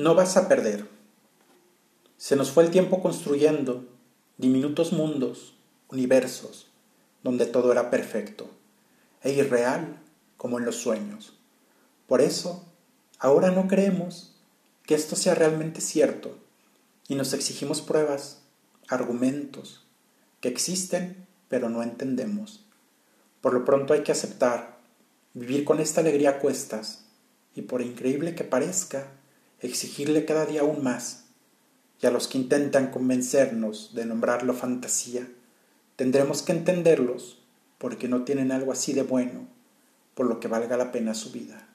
No vas a perder. Se nos fue el tiempo construyendo diminutos mundos, universos, donde todo era perfecto e irreal como en los sueños. Por eso, ahora no creemos que esto sea realmente cierto y nos exigimos pruebas, argumentos, que existen pero no entendemos. Por lo pronto hay que aceptar, vivir con esta alegría a cuestas y por increíble que parezca, exigirle cada día aún más. Y a los que intentan convencernos de nombrarlo fantasía, tendremos que entenderlos porque no tienen algo así de bueno por lo que valga la pena su vida.